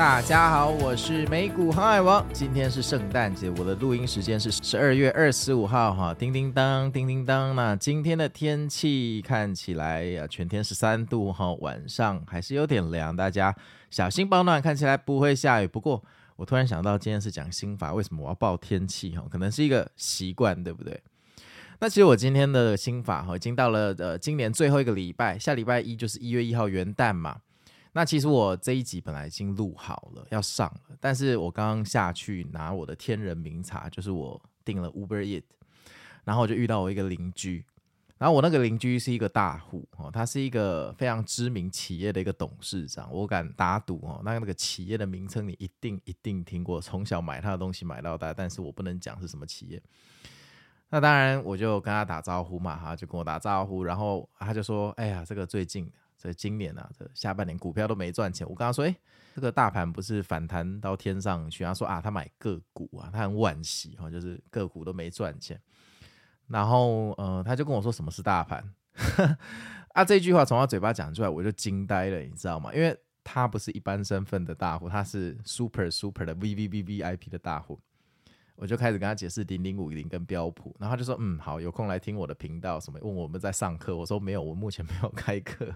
大家好，我是美股航海王。今天是圣诞节，我的录音时间是十二月二十五号哈。叮叮当，叮叮当。那今天的天气看起来呀，全天十三度哈，晚上还是有点凉，大家小心保暖。看起来不会下雨。不过我突然想到，今天是讲心法，为什么我要报天气哈？可能是一个习惯，对不对？那其实我今天的心法哈，已经到了呃今年最后一个礼拜，下礼拜一就是一月一号元旦嘛。那其实我这一集本来已经录好了要上了，但是我刚刚下去拿我的天人名茶，就是我订了 Uber Eat，然后我就遇到我一个邻居，然后我那个邻居是一个大户哦，他是一个非常知名企业的一个董事长，我敢打赌哦，那那个企业的名称你一定一定听过，从小买他的东西买到大，但是我不能讲是什么企业。那当然我就跟他打招呼嘛，他就跟我打招呼，然后他就说：“哎呀，这个最近。”所以今年啊，这下半年股票都没赚钱。我跟他说，诶，这个大盘不是反弹到天上去？他说啊，他买个股啊，他很惋惜哈，就是个股都没赚钱。然后呃，他就跟我说什么是大盘？啊，这句话从他嘴巴讲出来，我就惊呆了，你知道吗？因为他不是一般身份的大户，他是 super super 的 V V V V I P 的大户。我就开始跟他解释零零五零跟标普，然后他就说，嗯，好，有空来听我的频道，什么问我们在上课，我说没有，我目前没有开课。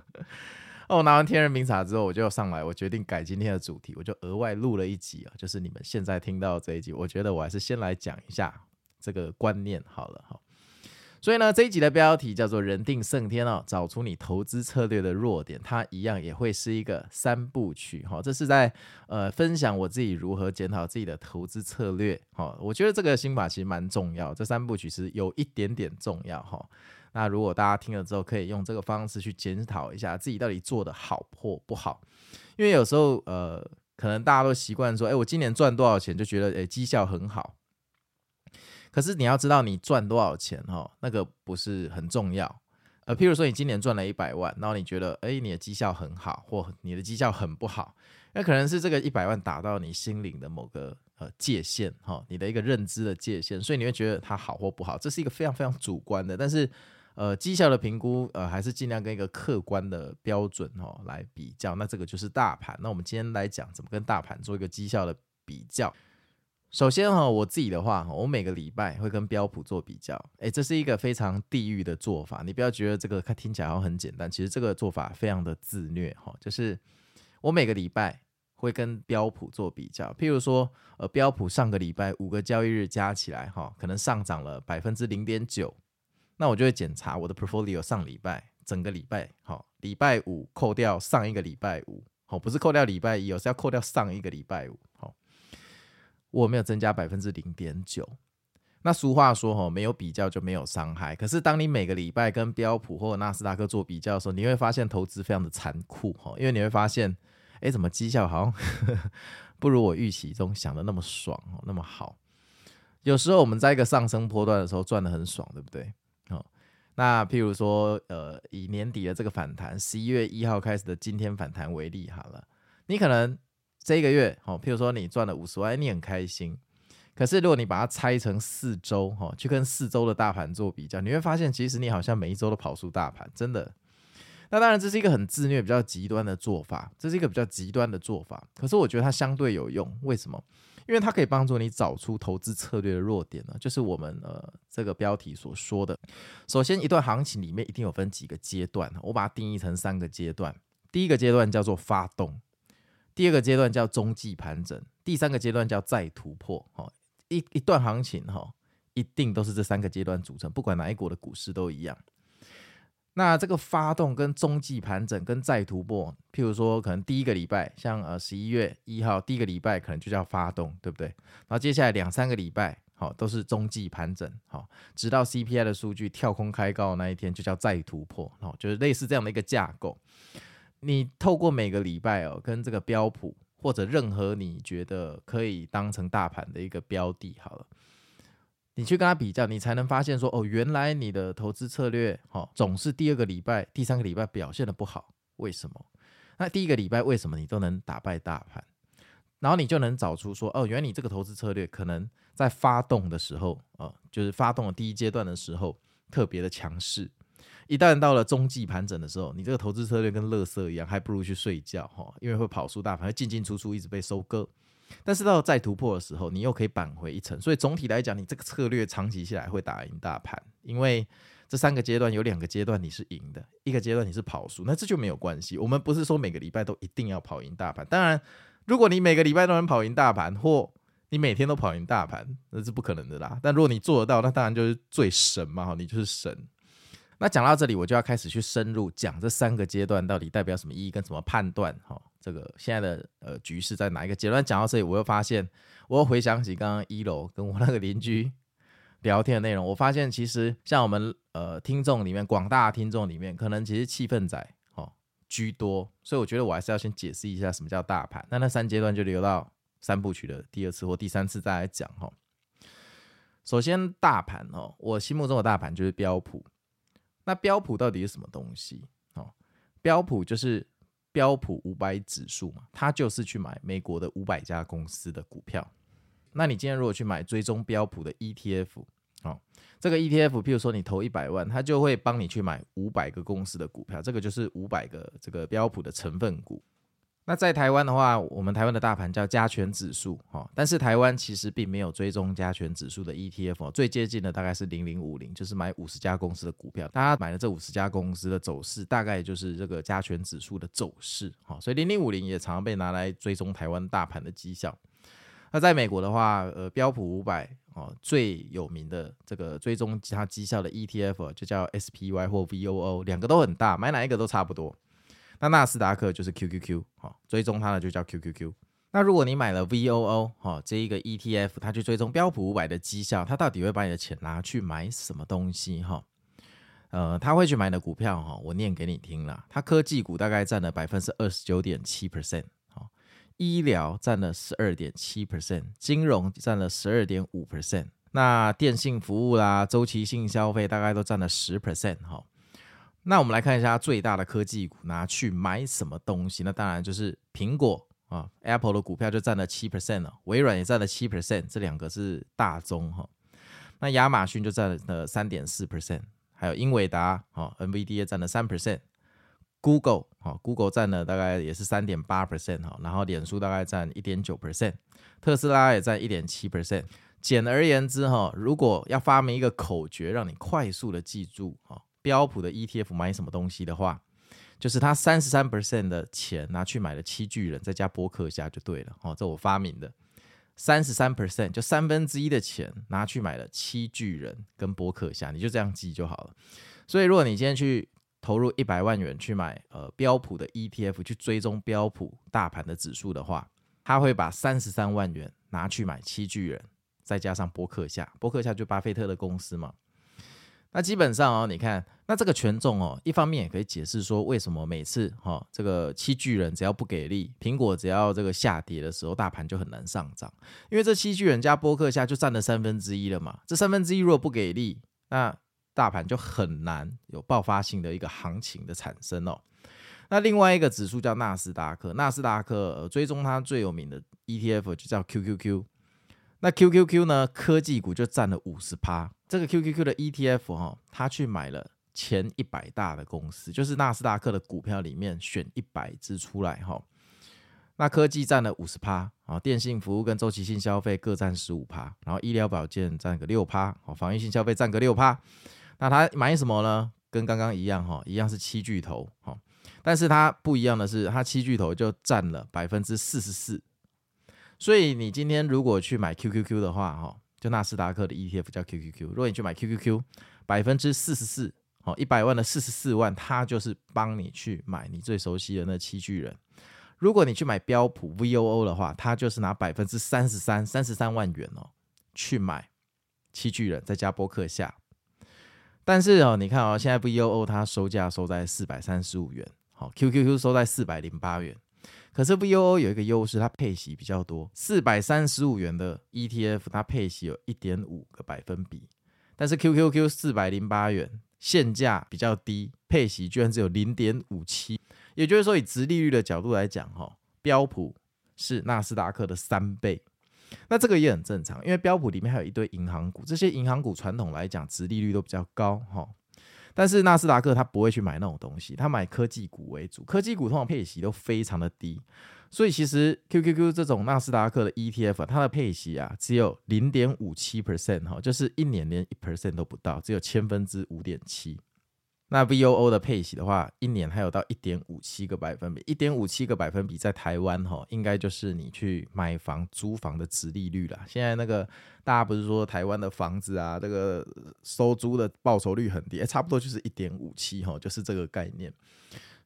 哦，拿完天人名茶之后，我就上来，我决定改今天的主题，我就额外录了一集啊，就是你们现在听到这一集，我觉得我还是先来讲一下这个观念好了好。所以呢，这一集的标题叫做“人定胜天”哦，找出你投资策略的弱点，它一样也会是一个三部曲哈。这是在呃分享我自己如何检讨自己的投资策略哈。我觉得这个心法其实蛮重要，这三部曲是有一点点重要哈。那如果大家听了之后，可以用这个方式去检讨一下自己到底做得好或不好，因为有时候呃，可能大家都习惯说，哎，我今年赚多少钱就觉得哎绩效很好。可是你要知道，你赚多少钱哈，那个不是很重要。呃，譬如说你今年赚了一百万，然后你觉得，诶，你的绩效很好，或你的绩效很不好，那可能是这个一百万达到你心灵的某个呃界限哈，你的一个认知的界限，所以你会觉得它好或不好，这是一个非常非常主观的。但是，呃，绩效的评估，呃，还是尽量跟一个客观的标准哈来比较。那这个就是大盘。那我们今天来讲怎么跟大盘做一个绩效的比较。首先哈，我自己的话，我每个礼拜会跟标普做比较，诶，这是一个非常地狱的做法。你不要觉得这个听起来好像很简单，其实这个做法非常的自虐哈。就是我每个礼拜会跟标普做比较，譬如说，呃，标普上个礼拜五个交易日加起来哈，可能上涨了百分之零点九，那我就会检查我的 portfolio 上礼拜整个礼拜，好，礼拜五扣掉上一个礼拜五，好，不是扣掉礼拜一，而是要扣掉上一个礼拜五，我没有增加百分之零点九，那俗话说哈，没有比较就没有伤害。可是当你每个礼拜跟标普或者纳斯达克做比较的时候，你会发现投资非常的残酷哈，因为你会发现，哎，怎么绩效好像 不如我预期中想的那么爽哦，那么好。有时候我们在一个上升波段的时候赚得很爽，对不对？好，那譬如说，呃，以年底的这个反弹，十一月一号开始的今天反弹为例，好了，你可能。这一个月，哈，譬如说你赚了五十万，你很开心。可是如果你把它拆成四周，哈，去跟四周的大盘做比较，你会发现，其实你好像每一周都跑输大盘，真的。那当然，这是一个很自虐、比较极端的做法，这是一个比较极端的做法。可是我觉得它相对有用，为什么？因为它可以帮助你找出投资策略的弱点呢，就是我们呃这个标题所说的。首先，一段行情里面一定有分几个阶段，我把它定义成三个阶段。第一个阶段叫做发动。第二个阶段叫中继盘整，第三个阶段叫再突破。哈，一一段行情哈，一定都是这三个阶段组成，不管哪一国的股市都一样。那这个发动跟中继盘整跟再突破，譬如说可能第一个礼拜，像呃十一月一号第一个礼拜可能就叫发动，对不对？然后接下来两三个礼拜，好都是中继盘整，好，直到 CPI 的数据跳空开高那一天就叫再突破，好，就是类似这样的一个架构。你透过每个礼拜哦，跟这个标普或者任何你觉得可以当成大盘的一个标的，好了，你去跟他比较，你才能发现说，哦，原来你的投资策略，哦，总是第二个礼拜、第三个礼拜表现得不好，为什么？那第一个礼拜为什么你都能打败大盘？然后你就能找出说，哦，原来你这个投资策略可能在发动的时候，哦，就是发动的第一阶段的时候特别的强势。一旦到了中继盘整的时候，你这个投资策略跟垃圾一样，还不如去睡觉哈，因为会跑输大盘，会进进出出，一直被收割。但是到再突破的时候，你又可以扳回一城。所以总体来讲，你这个策略长期下来会打赢大盘，因为这三个阶段有两个阶段你是赢的，一个阶段你是跑输，那这就没有关系。我们不是说每个礼拜都一定要跑赢大盘。当然，如果你每个礼拜都能跑赢大盘，或你每天都跑赢大盘，那是不可能的啦。但如果你做得到，那当然就是最神嘛，你就是神。那讲到这里，我就要开始去深入讲这三个阶段到底代表什么意义，跟怎么判断哈，这个现在的呃局势在哪一个阶段？讲到这里，我又发现，我又回想起刚刚一楼跟我那个邻居 聊天的内容，我发现其实像我们呃听众里面，广大听众里面，可能其实气氛仔哦居多，所以我觉得我还是要先解释一下什么叫大盘。那那三阶段就留到三部曲的第二次或第三次再来讲哈。首先，大盘哦，我心目中的大盘就是标普。那标普到底是什么东西？哦，标普就是标普五百指数嘛，它就是去买美国的五百家公司的股票。那你今天如果去买追踪标普的 ETF，哦，这个 ETF，譬如说你投一百万，它就会帮你去买五百个公司的股票，这个就是五百个这个标普的成分股。那在台湾的话，我们台湾的大盘叫加权指数，哈，但是台湾其实并没有追踪加权指数的 ETF，最接近的大概是零零五零，就是买五十家公司的股票，大家买了这五十家公司的走势，大概就是这个加权指数的走势，哈，所以零零五零也常常被拿来追踪台湾大盘的绩效。那在美国的话，呃，标普五百哦，最有名的这个追踪它绩效的 ETF 就叫 SPY 或 VOO，两个都很大，买哪一个都差不多。那纳斯达克就是 QQQ，好，追踪它的就叫 QQQ。那如果你买了 VOO，哈，这一个 ETF，它去追踪标普五百的绩效，它到底会把你的钱拿去买什么东西？哈，呃，他会去买的股票，哈，我念给你听啦。它科技股大概占了百分之二十九点七 percent，好，医疗占了十二点七 percent，金融占了十二点五 percent，那电信服务啦、周期性消费大概都占了十 percent，哈。那我们来看一下最大的科技股拿去买什么东西？那当然就是苹果啊，Apple 的股票就占了七 percent 了，微软也占了七 percent，这两个是大宗哈。那亚马逊就占了三点四 percent，还有英伟达啊，NVIDIA 也占了三 percent，Google 啊，Google 占了大概也是三点八 percent 哈，然后脸书大概占一点九 percent，特斯拉也占一点七 percent。简而言之哈，如果要发明一个口诀，让你快速的记住哈。标普的 ETF 买什么东西的话，就是他三十三 percent 的钱拿去买了七巨人，再加波克夏就对了。哦，这我发明的，三十三 percent 就三分之一的钱拿去买了七巨人跟波克夏，你就这样记就好了。所以如果你今天去投入一百万元去买呃标普的 ETF 去追踪标普大盘的指数的话，他会把三十三万元拿去买七巨人，再加上波克夏，波克夏就巴菲特的公司嘛。那基本上哦，你看，那这个权重哦，一方面也可以解释说，为什么每次哈、哦、这个七巨人只要不给力，苹果只要这个下跌的时候，大盘就很难上涨，因为这七巨人加波克夏就占了三分之一了嘛。这三分之一如果不给力，那大盘就很难有爆发性的一个行情的产生哦。那另外一个指数叫纳斯达克，纳斯达克、呃、追踪它最有名的 ETF 就叫 QQQ。那 QQQ 呢？科技股就占了五十趴。这个 QQQ 的 ETF 哈，他去买了前一百大的公司，就是纳斯达克的股票里面选一百只出来哈。那科技占了五十趴，啊，电信服务跟周期性消费各占十五趴，然后医疗保健占个六趴，哦，防御性消费占个六趴。那他买什么呢？跟刚刚一样哈，一样是七巨头哈，但是它不一样的是，它七巨头就占了百分之四十四。所以你今天如果去买 QQQ 的话，哈，就纳斯达克的 ETF 叫 QQQ。如果你去买 QQQ，百分之四十四，哦，一百万的四十四万，它就是帮你去买你最熟悉的那七巨人。如果你去买标普 VOO 的话，它就是拿百分之三十三，三十三万元哦，去买七巨人，再加波克下。但是哦，你看哦，现在 VOO 它收价收在四百三十五元，好，QQQ 收在四百零八元。可是 VOO 有一个优势，它配息比较多，四百三十五元的 ETF，它配息有一点五个百分比。但是 QQQ 四百零八元，现价比较低，配息居然只有零点五七。也就是说，以直利率的角度来讲，哈，标普是纳斯达克的三倍。那这个也很正常，因为标普里面还有一堆银行股，这些银行股传统来讲，直利率都比较高，哈。但是纳斯达克它不会去买那种东西，它买科技股为主，科技股通常配息都非常的低，所以其实 QQQ 这种纳斯达克的 ETF，它的配息啊只有零点五七 percent 哈，就是一年连一 percent 都不到，只有千分之五点七。那 VOO 的配息的话，一年还有到一点五七个百分比，一点五七个百分比在台湾哈，应该就是你去买房、租房的值利率啦。现在那个大家不是说台湾的房子啊，这个收租的报酬率很低，欸、差不多就是一点五七哈，就是这个概念。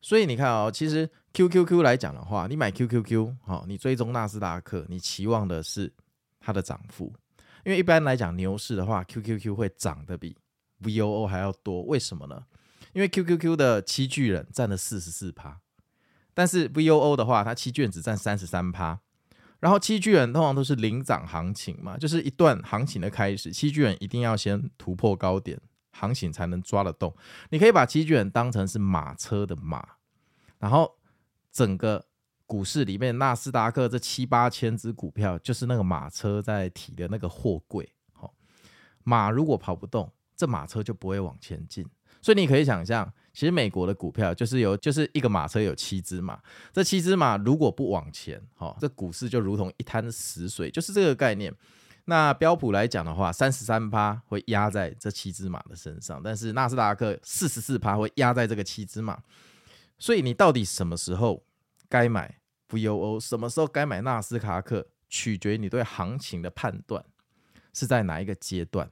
所以你看哦，其实 QQQ 来讲的话，你买 QQQ 哈，你追踪纳斯达克，你期望的是它的涨幅，因为一般来讲牛市的话，QQQ 会涨得比 VOO 还要多，为什么呢？因为 QQQ 的七巨人占了四十四趴，但是 VOO 的话，它七巨人只占三十三趴。然后七巨人通常都是领涨行情嘛，就是一段行情的开始，七巨人一定要先突破高点，行情才能抓得动。你可以把七巨人当成是马车的马，然后整个股市里面纳斯达克这七八千只股票，就是那个马车在提的那个货柜。好，马如果跑不动，这马车就不会往前进。所以你可以想象，其实美国的股票就是有，就是一个马车有七只马，这七只马如果不往前，哈，这股市就如同一滩死水，就是这个概念。那标普来讲的话，三十三趴会压在这七只马的身上，但是纳斯达克四十四趴会压在这个七只马。所以你到底什么时候该买 VOO，什么时候该买纳斯达克，取决于你对行情的判断是在哪一个阶段。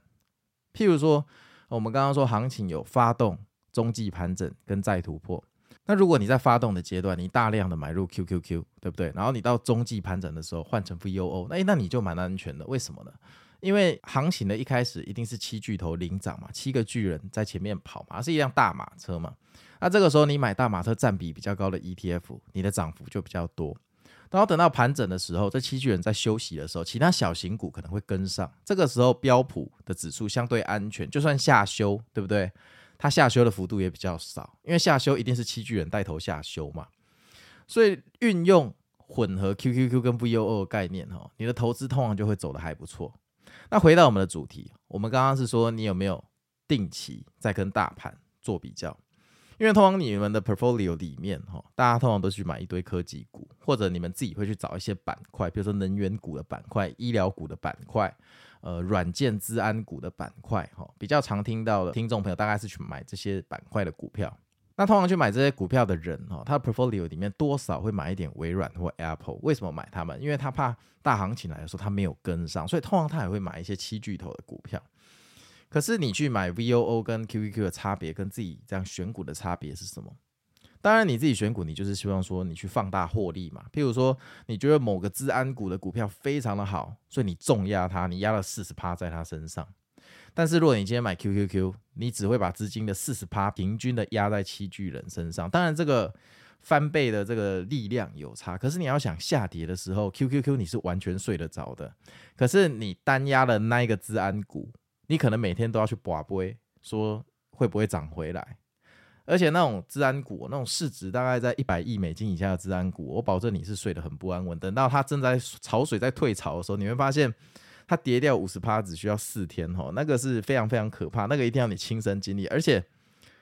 譬如说。我们刚刚说行情有发动、中继盘整跟再突破。那如果你在发动的阶段，你大量的买入 QQQ，对不对？然后你到中继盘整的时候换成 VOO，那那你就蛮安全的。为什么呢？因为行情的一开始一定是七巨头领涨嘛，七个巨人在前面跑嘛，是一辆大马车嘛。那这个时候你买大马车占比比较高的 ETF，你的涨幅就比较多。然后等到盘整的时候，这七巨人在休息的时候，其他小型股可能会跟上。这个时候标普的指数相对安全，就算下修，对不对？它下修的幅度也比较少，因为下修一定是七巨人带头下修嘛。所以运用混合 QQQ 跟 VOO 的概念，哈，你的投资通常就会走得还不错。那回到我们的主题，我们刚刚是说你有没有定期在跟大盘做比较？因为通常你们的 portfolio 里面，哈，大家通常都去买一堆科技股，或者你们自己会去找一些板块，比如说能源股的板块、医疗股的板块、呃，软件资安股的板块，哈，比较常听到的听众朋友大概是去买这些板块的股票。那通常去买这些股票的人，哈，他的 portfolio 里面多少会买一点微软或 Apple。为什么买他们？因为他怕大行情来的时候他没有跟上，所以通常他也会买一些七巨头的股票。可是你去买 VOO 跟 QQQ 的差别，跟自己这样选股的差别是什么？当然你自己选股，你就是希望说你去放大获利嘛。譬如说，你觉得某个资安股的股票非常的好，所以你重压它，你压了四十趴在它身上。但是如果你今天买 QQQ，你只会把资金的四十趴平均的压在七巨人身上。当然这个翻倍的这个力量有差，可是你要想下跌的时候，QQQ 你是完全睡得着的。可是你单压了那一个资安股。你可能每天都要去拔杯，说会不会涨回来？而且那种资安股，那种市值大概在一百亿美金以下的资安股，我保证你是睡得很不安稳。等到它正在潮水在退潮的时候，你会发现它跌掉五十趴只需要四天吼，那个是非常非常可怕，那个一定要你亲身经历，而且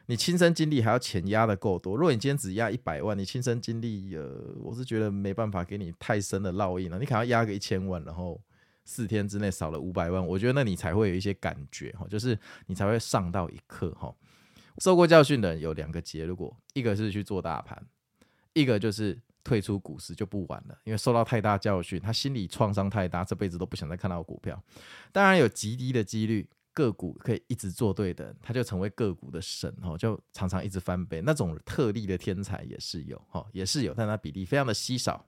你亲身经历还要钱压得够多。如果你今天只压一百万，你亲身经历，呃，我是觉得没办法给你太深的烙印了，你可能要压个一千万，然后。四天之内少了五百万，我觉得那你才会有一些感觉哈，就是你才会上到一课哈。受过教训的人有两个结果，一个是去做大盘，一个就是退出股市就不玩了，因为受到太大教训，他心理创伤太大，这辈子都不想再看到股票。当然有极低的几率个股可以一直做对的，他就成为个股的神哈，就常常一直翻倍。那种特例的天才也是有哈，也是有，但它比例非常的稀少。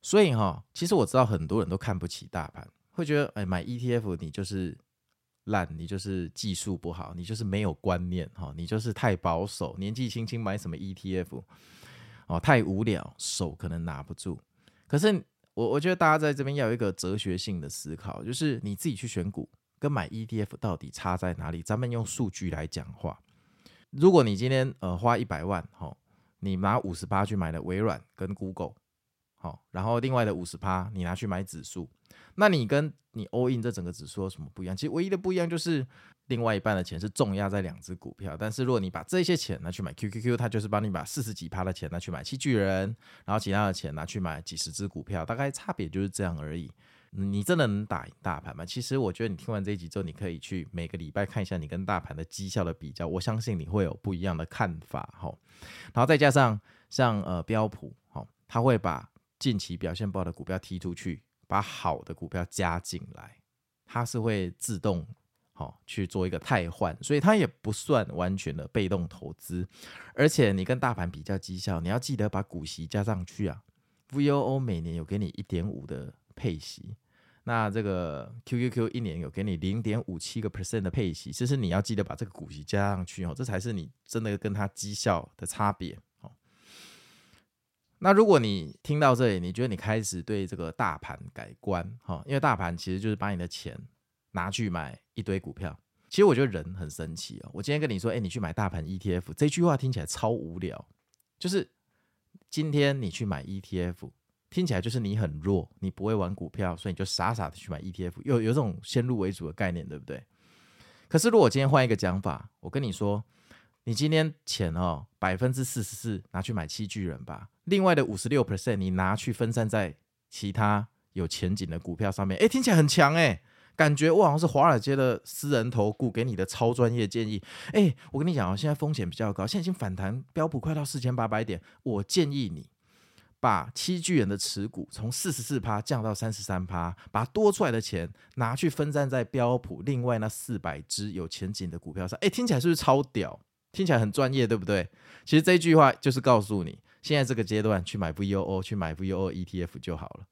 所以哈，其实我知道很多人都看不起大盘。会觉得，哎，买 ETF 你就是烂，你就是技术不好，你就是没有观念哈，你就是太保守，年纪轻轻买什么 ETF？哦，太无聊，手可能拿不住。可是我我觉得大家在这边要有一个哲学性的思考，就是你自己去选股跟买 ETF 到底差在哪里？咱们用数据来讲话。如果你今天呃花一百万，哦，你拿五十趴去买了微软跟 Google，好，然后另外的五十趴你拿去买指数，那你跟你 all in 这整个指数有什么不一样？其实唯一的不一样就是。另外一半的钱是重压在两只股票，但是如果你把这些钱拿去买 QQQ，它就是帮你把四十几趴的钱拿去买七巨人，然后其他的钱拿去买几十只股票，大概差别就是这样而已。你真的能打赢大盘吗？其实我觉得你听完这一集之后，你可以去每个礼拜看一下你跟大盘的绩效的比较，我相信你会有不一样的看法哈。然后再加上像呃标普哈，他会把近期表现不好的股票踢出去，把好的股票加进来，它是会自动。好，去做一个汰换，所以它也不算完全的被动投资，而且你跟大盘比较绩效，你要记得把股息加上去啊。VOO 每年有给你一点五的配息，那这个 QQQ 一年有给你零点五七个 percent 的配息，其实你要记得把这个股息加上去哦，这才是你真的跟它绩效的差别。那如果你听到这里，你觉得你开始对这个大盘改观哈，因为大盘其实就是把你的钱。拿去买一堆股票，其实我觉得人很神奇哦。我今天跟你说，哎，你去买大盘 ETF，这句话听起来超无聊。就是今天你去买 ETF，听起来就是你很弱，你不会玩股票，所以你就傻傻的去买 ETF，有有种先入为主的概念，对不对？可是如果今天换一个讲法，我跟你说，你今天钱哦，百分之四十四拿去买七巨人吧，另外的五十六 percent 你拿去分散在其他有前景的股票上面，哎，听起来很强哎。感觉我好像是华尔街的私人投顾给你的超专业建议。哎，我跟你讲啊，现在风险比较高，现在已经反弹，标普快到四千八百点。我建议你把七巨人的持股从四十四趴降到三十三趴，把多出来的钱拿去分散在标普另外那四百只有前景的股票上。哎，听起来是不是超屌？听起来很专业，对不对？其实这句话就是告诉你，现在这个阶段去买 VOO，去买 VOO ETF 就好了。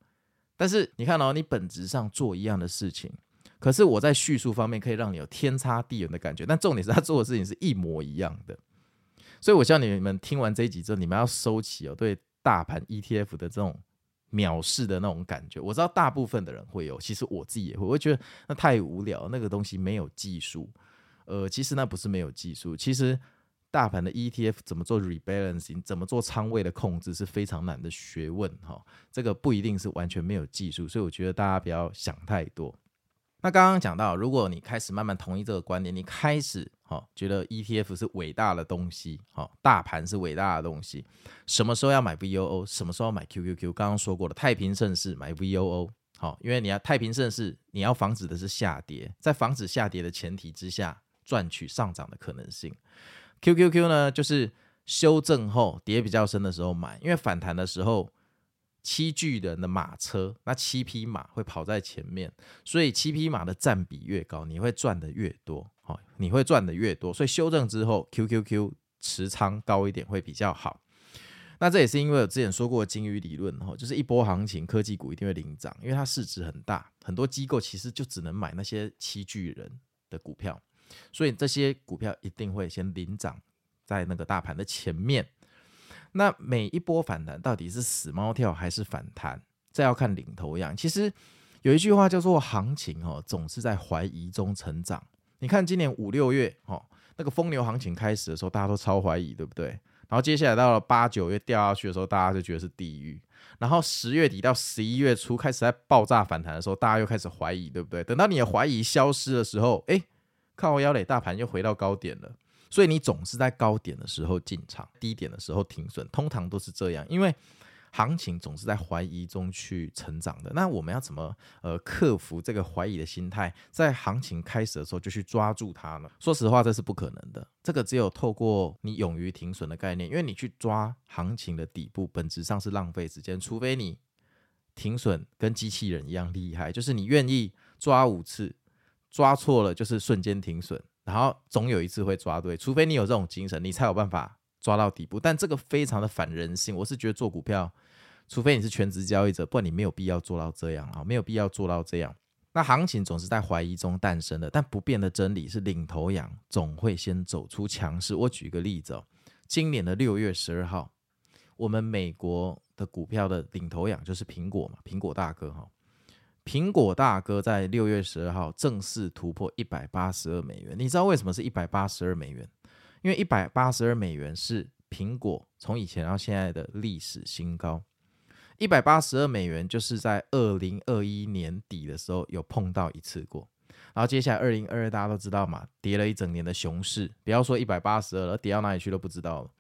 但是你看哦，你本质上做一样的事情。可是我在叙述方面可以让你有天差地远的感觉，但重点是他做的事情是一模一样的，所以我希望你们听完这一集之后，你们要收起哦对大盘 ETF 的这种藐视的那种感觉。我知道大部分的人会有，其实我自己也会，我会觉得那太无聊，那个东西没有技术。呃，其实那不是没有技术，其实大盘的 ETF 怎么做 rebalancing，怎么做仓位的控制是非常难的学问哈。这个不一定是完全没有技术，所以我觉得大家不要想太多。那刚刚讲到，如果你开始慢慢同意这个观点，你开始哈觉得 ETF 是伟大的东西，哈大盘是伟大的东西，什么时候要买 VOO，什么时候要买 QQQ？刚刚说过了，太平盛世买 VOO，好，因为你要太平盛世，你要防止的是下跌，在防止下跌的前提之下，赚取上涨的可能性。QQQ 呢，就是修正后跌比较深的时候买，因为反弹的时候。七巨人的马车，那七匹马会跑在前面，所以七匹马的占比越高，你会赚的越多，好，你会赚的越多。所以修正之后，QQQ 持仓高一点会比较好。那这也是因为我之前说过的金鱼理论，哈，就是一波行情，科技股一定会领涨，因为它市值很大，很多机构其实就只能买那些七巨人的股票，所以这些股票一定会先领涨在那个大盘的前面。那每一波反弹到底是死猫跳还是反弹？这要看领头羊。其实有一句话叫做“行情哦，总是在怀疑中成长”。你看今年五六月哦，那个疯牛行情开始的时候，大家都超怀疑，对不对？然后接下来到了八九月掉下去的时候，大家就觉得是地狱。然后十月底到十一月初开始在爆炸反弹的时候，大家又开始怀疑，对不对？等到你的怀疑消失的时候，哎，靠腰嘞，大盘又回到高点了。所以你总是在高点的时候进场，低点的时候停损，通常都是这样。因为行情总是在怀疑中去成长的。那我们要怎么呃克服这个怀疑的心态，在行情开始的时候就去抓住它呢？说实话，这是不可能的。这个只有透过你勇于停损的概念，因为你去抓行情的底部，本质上是浪费时间。除非你停损跟机器人一样厉害，就是你愿意抓五次，抓错了就是瞬间停损。然后总有一次会抓对，除非你有这种精神，你才有办法抓到底部。但这个非常的反人性，我是觉得做股票，除非你是全职交易者，不然你没有必要做到这样啊，没有必要做到这样。那行情总是在怀疑中诞生的，但不变的真理是领头羊总会先走出强势。我举个例子哦，今年的六月十二号，我们美国的股票的领头羊就是苹果嘛，苹果大哥哈。苹果大哥在六月十二号正式突破一百八十二美元。你知道为什么是一百八十二美元？因为一百八十二美元是苹果从以前到现在的历史新高。一百八十二美元就是在二零二一年底的时候有碰到一次过。然后接下来二零二二大家都知道嘛，跌了一整年的熊市，不要说一百八十二了，跌到哪里去都不知道了。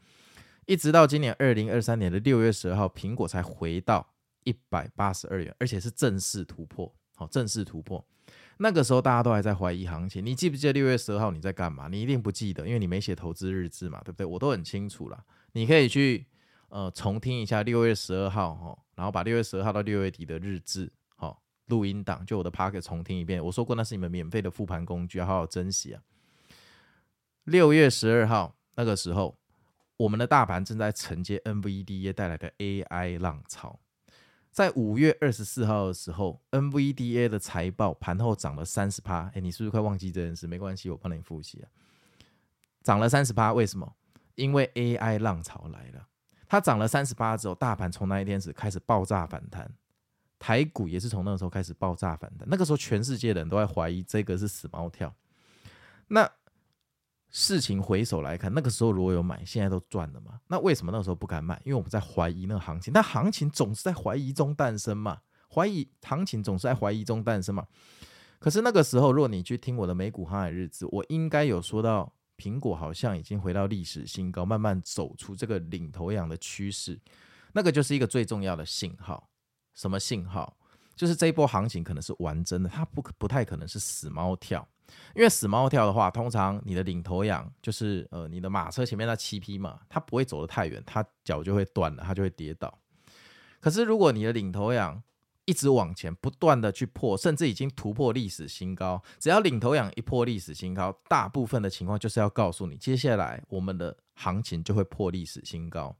一直到今年二零二三年的六月十二号，苹果才回到。一百八十二元，而且是正式突破，好，正式突破。那个时候大家都还在怀疑行情，你记不记得六月十二号你在干嘛？你一定不记得，因为你没写投资日志嘛，对不对？我都很清楚啦。你可以去呃重听一下六月十二号哈，然后把六月十二号到六月底的日志好录音档，就我的 Pocket 重听一遍。我说过那是你们免费的复盘工具，要好好珍惜啊。六月十二号那个时候，我们的大盘正在承接 NVDA 带来的 AI 浪潮。在五月二十四号的时候，NVDA 的财报盘后涨了三十趴。哎，你是不是快忘记这件事？没关系，我帮你复习啊。涨了三十趴，为什么？因为 AI 浪潮来了。它涨了三十趴之后，大盘从那一天始开始爆炸反弹，台股也是从那个时候开始爆炸反弹。那个时候，全世界的人都在怀疑这个是死猫跳。那事情回首来看，那个时候如果有买，现在都赚了嘛？那为什么那个时候不敢买？因为我们在怀疑那个行情，但行情总是在怀疑中诞生嘛。怀疑行情总是在怀疑中诞生嘛。可是那个时候，若你去听我的美股航海日志，我应该有说到，苹果好像已经回到历史新高，慢慢走出这个领头羊的趋势。那个就是一个最重要的信号。什么信号？就是这一波行情可能是玩真的，它不不太可能是死猫跳。因为死猫跳的话，通常你的领头羊就是呃你的马车前面那七匹马，它不会走得太远，它脚就会断了，它就会跌倒。可是如果你的领头羊一直往前，不断的去破，甚至已经突破历史新高，只要领头羊一破历史新高，大部分的情况就是要告诉你，接下来我们的行情就会破历史新高。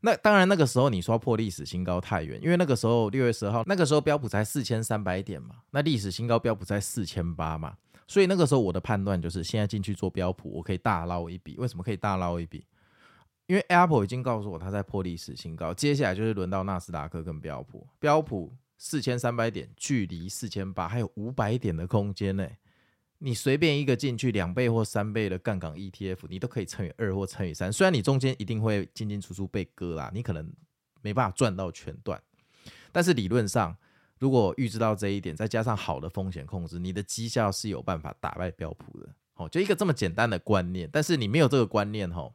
那当然那个时候你说破历史新高太远，因为那个时候六月十号，那个时候标普才四千三百点嘛，那历史新高标普在四千八嘛。所以那个时候我的判断就是，现在进去做标普，我可以大捞一笔。为什么可以大捞一笔？因为 Apple 已经告诉我它在破历史新高，接下来就是轮到纳斯达克跟标普。标普四千三百点，距离四千八还有五百点的空间呢。你随便一个进去两倍或三倍的杠杆 ETF，你都可以乘以二或乘以三。虽然你中间一定会进进出出被割啦，你可能没办法赚到全段，但是理论上。如果预知到这一点，再加上好的风险控制，你的绩效是有办法打败标普的。哦，就一个这么简单的观念。但是你没有这个观念，吼，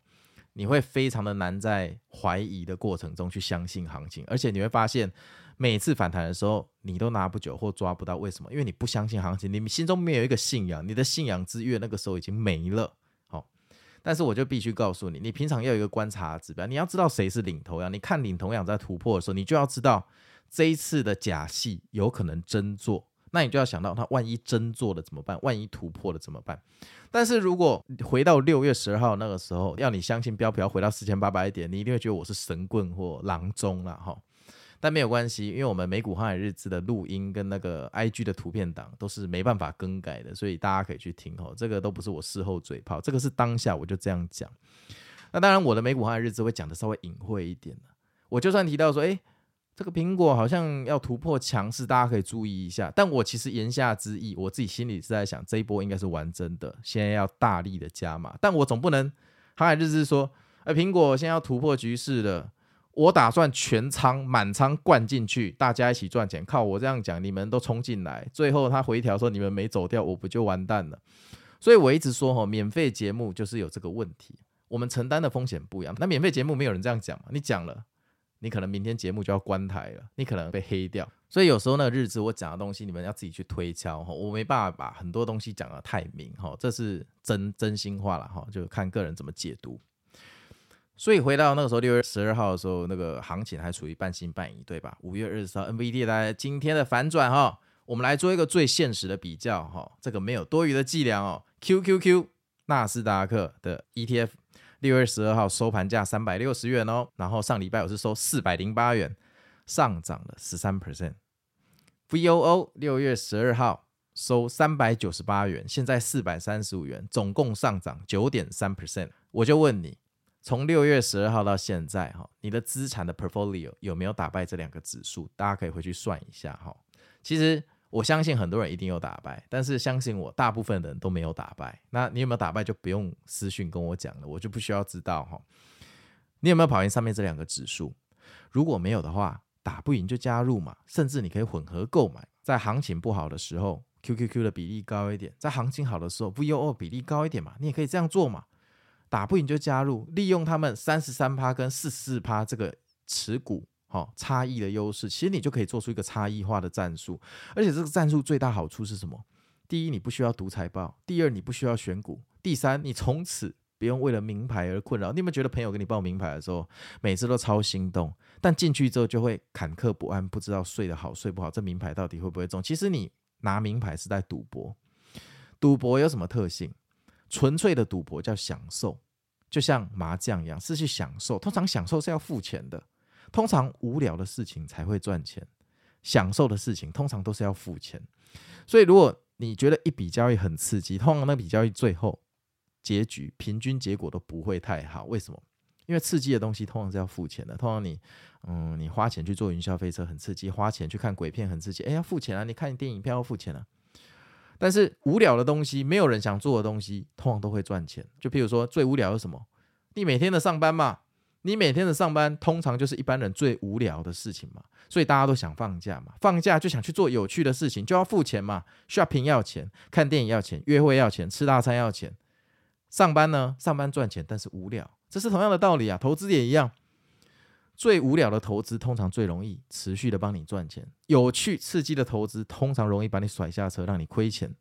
你会非常的难在怀疑的过程中去相信行情，而且你会发现每次反弹的时候，你都拿不久或抓不到。为什么？因为你不相信行情，你心中没有一个信仰，你的信仰之月那个时候已经没了。好，但是我就必须告诉你，你平常要有一个观察指标，你要知道谁是领头羊。你看领头羊在突破的时候，你就要知道。这一次的假戏有可能真做，那你就要想到，它万一真做了怎么办？万一突破了怎么办？但是如果回到六月十二号那个时候，要你相信标普要回到四千八百点，你一定会觉得我是神棍或郎中了哈。但没有关系，因为我们美股航海日志的录音跟那个 IG 的图片档都是没办法更改的，所以大家可以去听哦。这个都不是我事后嘴炮，这个是当下我就这样讲。那当然，我的美股航海日志会讲的稍微隐晦一点，我就算提到说，哎。这个苹果好像要突破强势，大家可以注意一下。但我其实言下之意，我自己心里是在想，这一波应该是玩真的，现在要大力的加码。但我总不能航海日志说，哎，苹果现在要突破局势了，我打算全仓满仓灌进去，大家一起赚钱。靠我这样讲，你们都冲进来，最后他回调说你们没走掉，我不就完蛋了？所以我一直说哈，免费节目就是有这个问题，我们承担的风险不一样。那免费节目没有人这样讲嘛？你讲了。你可能明天节目就要关台了，你可能被黑掉，所以有时候那个日子我讲的东西，你们要自己去推敲哈，我没办法把很多东西讲得太明哈，这是真真心话了哈，就看个人怎么解读。所以回到那个时候六月十二号的时候，那个行情还处于半信半疑，对吧？五月二十号，NVD 来今天的反转哈，我们来做一个最现实的比较哈，这个没有多余的伎俩哦，QQQ 纳斯达克的 ETF。六月十二号收盘价三百六十元哦，然后上礼拜我是收四百零八元，上涨了十三 percent。VOO 六月十二号收三百九十八元，现在四百三十五元，总共上涨九点三 percent。我就问你，从六月十二号到现在哈，你的资产的 portfolio 有没有打败这两个指数？大家可以回去算一下哈。其实我相信很多人一定有打败，但是相信我，大部分的人都没有打败。那你有没有打败就不用私讯跟我讲了，我就不需要知道哈。你有没有跑赢上面这两个指数？如果没有的话，打不赢就加入嘛，甚至你可以混合购买，在行情不好的时候，QQQ 的比例高一点；在行情好的时候，VOO 比例高一点嘛，你也可以这样做嘛。打不赢就加入，利用他们三十三趴跟四十四趴这个持股哈差异的优势，其实你就可以做出一个差异化的战术。而且这个战术最大好处是什么？第一，你不需要读财报；第二，你不需要选股；第三，你从此不用为了名牌而困扰。你有没有觉得朋友给你报名牌的时候，每次都超心动，但进去之后就会坎坷不安，不知道睡得好睡不好，这名牌到底会不会中？其实你拿名牌是在赌博。赌博有什么特性？纯粹的赌博叫享受，就像麻将一样，是去享受。通常享受是要付钱的，通常无聊的事情才会赚钱，享受的事情通常都是要付钱。所以，如果你觉得一笔交易很刺激，通常那笔交易最后结局平均结果都不会太好。为什么？因为刺激的东西通常是要付钱的。通常你，嗯，你花钱去坐云霄飞车很刺激，花钱去看鬼片很刺激，哎，要付钱啊！你看电影票要付钱啊。但是无聊的东西，没有人想做的东西，通常都会赚钱。就譬如说，最无聊的是什么？你每天的上班嘛，你每天的上班，通常就是一般人最无聊的事情嘛。所以大家都想放假嘛，放假就想去做有趣的事情，就要付钱嘛。shopping 要钱，看电影要钱，约会要钱，吃大餐要钱。上班呢，上班赚钱，但是无聊，这是同样的道理啊。投资也一样。最无聊的投资通常最容易持续的帮你赚钱，有趣刺激的投资通常容易把你甩下车，让你亏钱。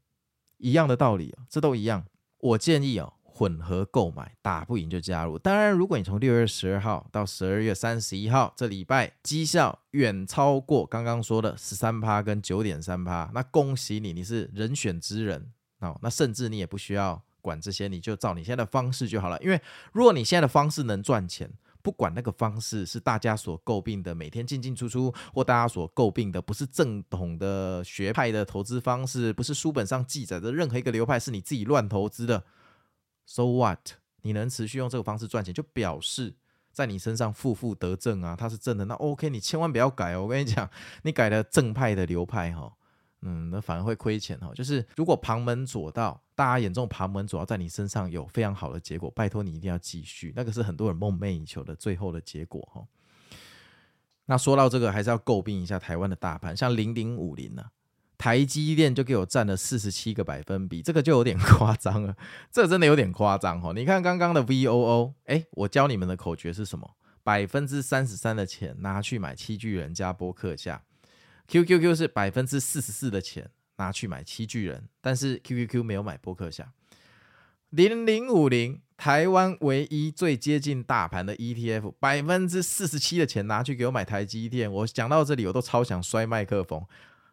一样的道理，这都一样。我建议哦，混合购买，打不赢就加入。当然，如果你从六月十二号到十二月三十一号这礼拜绩效远超过刚刚说的十三趴跟九点三趴，那恭喜你，你是人选之人哦。那甚至你也不需要管这些，你就照你现在的方式就好了。因为如果你现在的方式能赚钱。不管那个方式是大家所诟病的，每天进进出出，或大家所诟病的不是正统的学派的投资方式，不是书本上记载的任何一个流派，是你自己乱投资的。So what？你能持续用这个方式赚钱，就表示在你身上负负得正啊，它是正的。那 OK，你千万不要改哦。我跟你讲，你改了正派的流派哈。嗯，那反而会亏钱哈。就是如果旁门左道，大家眼中旁门左道在你身上有非常好的结果，拜托你一定要继续，那个是很多人梦寐以求的最后的结果哈。那说到这个，还是要诟病一下台湾的大盘，像零零五零呢，台积电就给我占了四十七个百分比，这个就有点 夸张了，这真的有点夸张哈。你看刚刚的 VOO，哎，我教你们的口诀是什么？百分之三十三的钱拿去买七巨人加波克夏。QQQ 是百分之四十四的钱拿去买七巨人，但是 QQQ 没有买波克夏。零零五零，台湾唯一最接近大盘的 ETF，百分之四十七的钱拿去给我买台积电。我讲到这里，我都超想摔麦克风。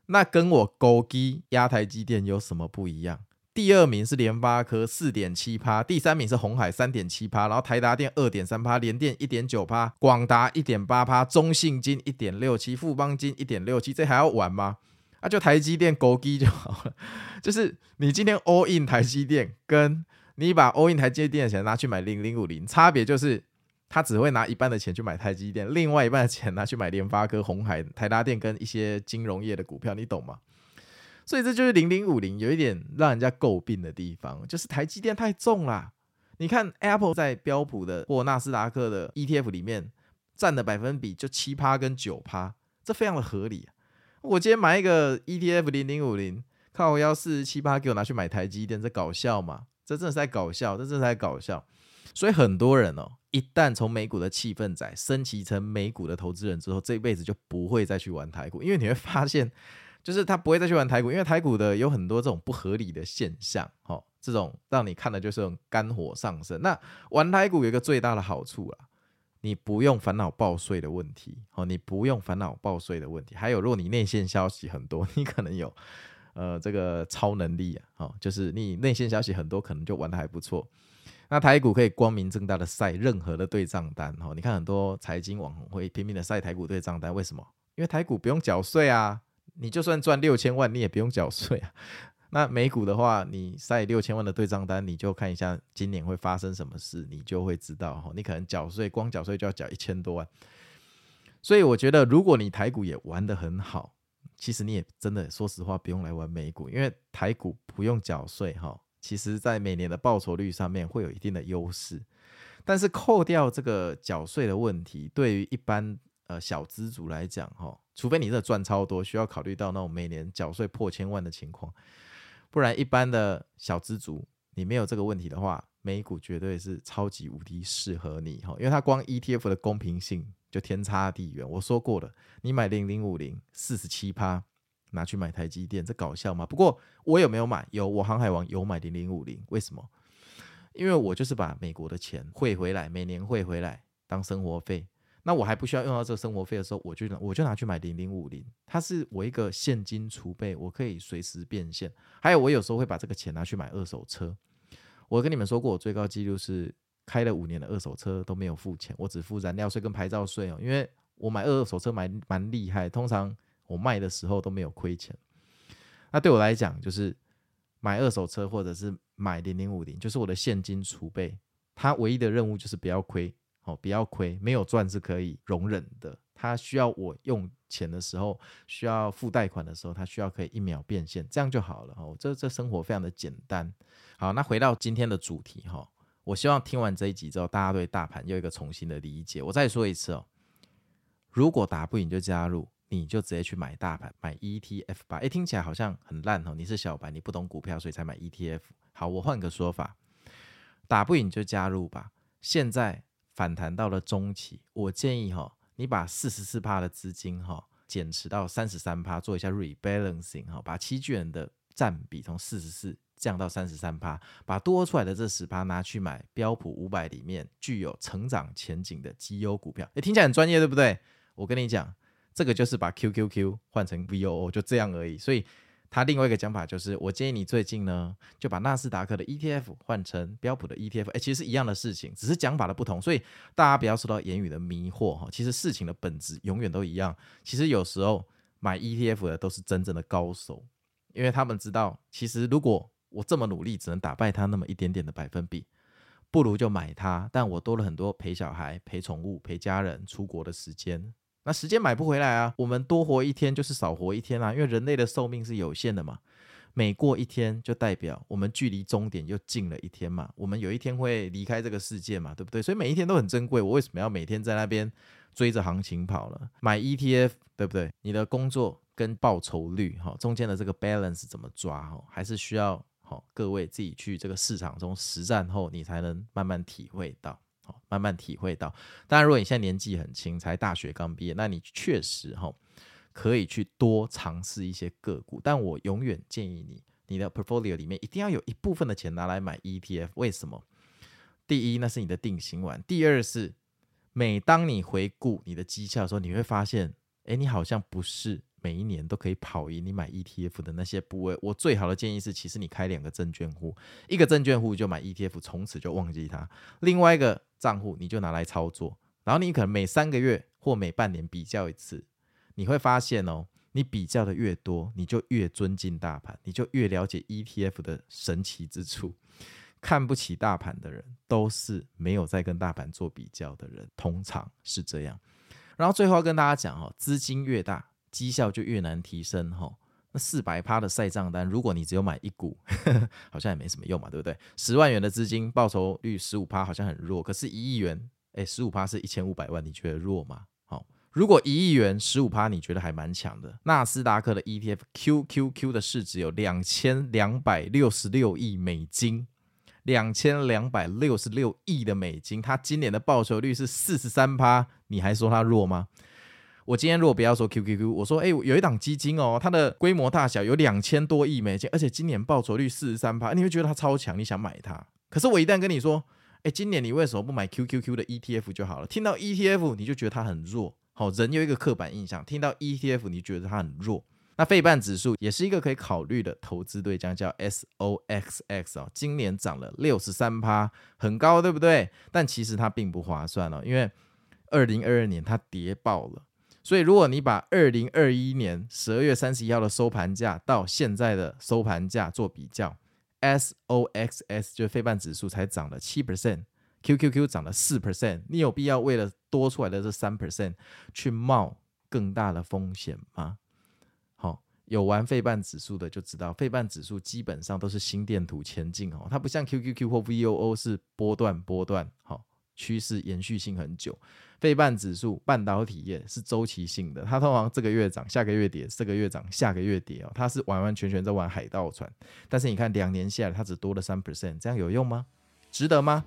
那跟我勾机压台积电有什么不一样？第二名是联发科四点七趴，第三名是鸿海三点七趴，然后台达电二点三趴，联电一点九趴，广达一点八趴，中信金一点六七，富邦金一点六七，这还要玩吗？啊，就台积电勾机就好了。就是你今天 all in 台积电，跟你把 all in 台积电的钱拿去买零零五零，差别就是他只会拿一半的钱去买台积电，另外一半的钱拿去买联发科、红海、台达电跟一些金融业的股票，你懂吗？所以这就是零零五零有一点让人家诟病的地方，就是台积电太重了。你看 Apple 在标普的或纳斯达克的 ETF 里面占的百分比就七趴跟九趴，这非常的合理。我今天买一个 ETF 零零五零，靠我要四十七趴给我拿去买台积电，这搞笑吗？这真的是在搞笑，这真的是在搞笑。所以很多人哦，一旦从美股的气氛仔升级成美股的投资人之后，这一辈子就不会再去玩台股，因为你会发现。就是他不会再去玩台股，因为台股的有很多这种不合理的现象，哦，这种让你看的就是这种肝火上升。那玩台股有一个最大的好处啊，你不用烦恼报税的问题，哦，你不用烦恼报税的问题。还有，如果你内线消息很多，你可能有呃这个超能力啊，哦，就是你内线消息很多，可能就玩得还不错。那台股可以光明正大的晒任何的对账单，哦，你看很多财经网红会拼命的晒台股对账单，为什么？因为台股不用缴税啊。你就算赚六千万，你也不用缴税啊。那美股的话，你塞六千万的对账单，你就看一下今年会发生什么事，你就会知道哈。你可能缴税，光缴税就要缴一千多万。所以我觉得，如果你台股也玩得很好，其实你也真的说实话不用来玩美股，因为台股不用缴税哈。其实，在每年的报酬率上面会有一定的优势，但是扣掉这个缴税的问题，对于一般呃小资族来讲哈，除非你真的赚超多，需要考虑到那种每年缴税破千万的情况。不然，一般的小资族，你没有这个问题的话，美股绝对是超级无敌适合你哈，因为它光 ETF 的公平性就天差地远。我说过了，你买零零五零四十七趴，拿去买台积电，这搞笑吗？不过我有没有买？有，我航海王有买零零五零，为什么？因为我就是把美国的钱汇回来，每年汇回来当生活费。那我还不需要用到这个生活费的时候，我就我就拿去买零零五零，它是我一个现金储备，我可以随时变现。还有我有时候会把这个钱拿去买二手车。我跟你们说过，我最高纪录是开了五年的二手车都没有付钱，我只付燃料税跟牌照税哦。因为我买二手车买蛮厉害，通常我卖的时候都没有亏钱。那对我来讲，就是买二手车或者是买零零五零，就是我的现金储备。它唯一的任务就是不要亏。哦，不要亏，没有赚是可以容忍的。他需要我用钱的时候，需要付贷款的时候，他需要可以一秒变现，这样就好了。哦，这这生活非常的简单。好，那回到今天的主题哈，我希望听完这一集之后，大家对大盘有一个重新的理解。我再说一次哦，如果打不赢就加入，你就直接去买大盘，买 ETF 吧。诶，听起来好像很烂哦，你是小白，你不懂股票，所以才买 ETF。好，我换个说法，打不赢就加入吧。现在。反弹到了中期，我建议哈，你把四十四趴的资金哈减持到三十三趴，做一下 rebalancing 哈，把期卷的占比从四十四降到三十三趴，把多出来的这十趴拿去买标普五百里面具有成长前景的绩优股票。诶，听起来很专业，对不对？我跟你讲，这个就是把 QQQ 换成 VOO，就这样而已。所以。他另外一个讲法就是，我建议你最近呢，就把纳斯达克的 ETF 换成标普的 ETF，哎，其实是一样的事情，只是讲法的不同，所以大家不要受到言语的迷惑哈。其实事情的本质永远都一样。其实有时候买 ETF 的都是真正的高手，因为他们知道，其实如果我这么努力，只能打败他那么一点点的百分比，不如就买它。但我多了很多陪小孩、陪宠物、陪家人出国的时间。那时间买不回来啊！我们多活一天就是少活一天啊，因为人类的寿命是有限的嘛。每过一天就代表我们距离终点又近了一天嘛。我们有一天会离开这个世界嘛，对不对？所以每一天都很珍贵。我为什么要每天在那边追着行情跑了？买 ETF 对不对？你的工作跟报酬率哈中间的这个 balance 怎么抓哈？还是需要好各位自己去这个市场中实战后，你才能慢慢体会到。慢慢体会到，当然，如果你现在年纪很轻，才大学刚毕业，那你确实哈可以去多尝试一些个股。但我永远建议你，你的 portfolio 里面一定要有一部分的钱拿来买 ETF。为什么？第一，那是你的定心丸；第二是，每当你回顾你的绩效的时候，你会发现，诶，你好像不是。每一年都可以跑赢你买 ETF 的那些部位。我最好的建议是，其实你开两个证券户，一个证券户就买 ETF，从此就忘记它；另外一个账户你就拿来操作。然后你可能每三个月或每半年比较一次，你会发现哦，你比较的越多，你就越尊敬大盘，你就越了解 ETF 的神奇之处。看不起大盘的人，都是没有在跟大盘做比较的人，通常是这样。然后最后要跟大家讲哦，资金越大。绩效就越难提升哈，那四百趴的晒账单，如果你只有买一股，呵呵好像也没什么用嘛，对不对？十万元的资金报酬率十五趴，好像很弱。可是，一亿元，哎，十五趴是一千五百万，你觉得弱吗？好，如果一亿元十五趴，你觉得还蛮强的。纳斯达克的 ETF QQQ 的市值有两千两百六十六亿美金，两千两百六十六亿的美金，它今年的报酬率是四十三趴，你还说它弱吗？我今天如果不要说 QQQ，我说哎，有一档基金哦，它的规模大小有两千多亿美金，而且今年报酬率四十三趴，你会觉得它超强，你想买它。可是我一旦跟你说，哎，今年你为什么不买 QQQ 的 ETF 就好了？听到 ETF 你就觉得它很弱，好，人有一个刻板印象，听到 ETF 你觉得它很弱。那费半指数也是一个可以考虑的投资对象，叫 SOXX 哦，今年涨了六十三趴，很高，对不对？但其实它并不划算哦，因为二零二二年它跌爆了。所以如果你把二零二一年十二月三十一号的收盘价到现在的收盘价做比较，SOXS 就是费半指数才涨了七 percent，QQQ 涨了四 percent，你有必要为了多出来的这三 percent 去冒更大的风险吗？好，有玩费半指数的就知道，费半指数基本上都是心电图前进哦，它不像 QQQ 或 VOO 是波段波段，好，趋势延续性很久。费半指数半导体业是周期性的，它通常这个月涨，下个月跌，这个月涨，下个月跌哦，它是完完全全在玩海盗船。但是你看两年下来，它只多了三 percent，这样有用吗？值得吗？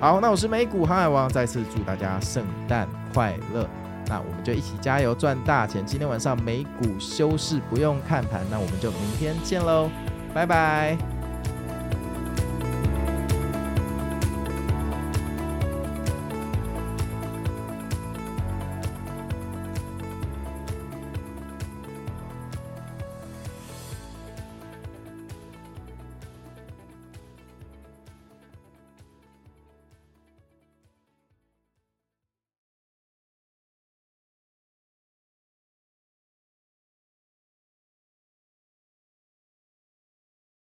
好，那我是美股航海王，再次祝大家圣诞快乐。那我们就一起加油赚大钱。今天晚上美股休市，不用看盘，那我们就明天见喽，拜拜。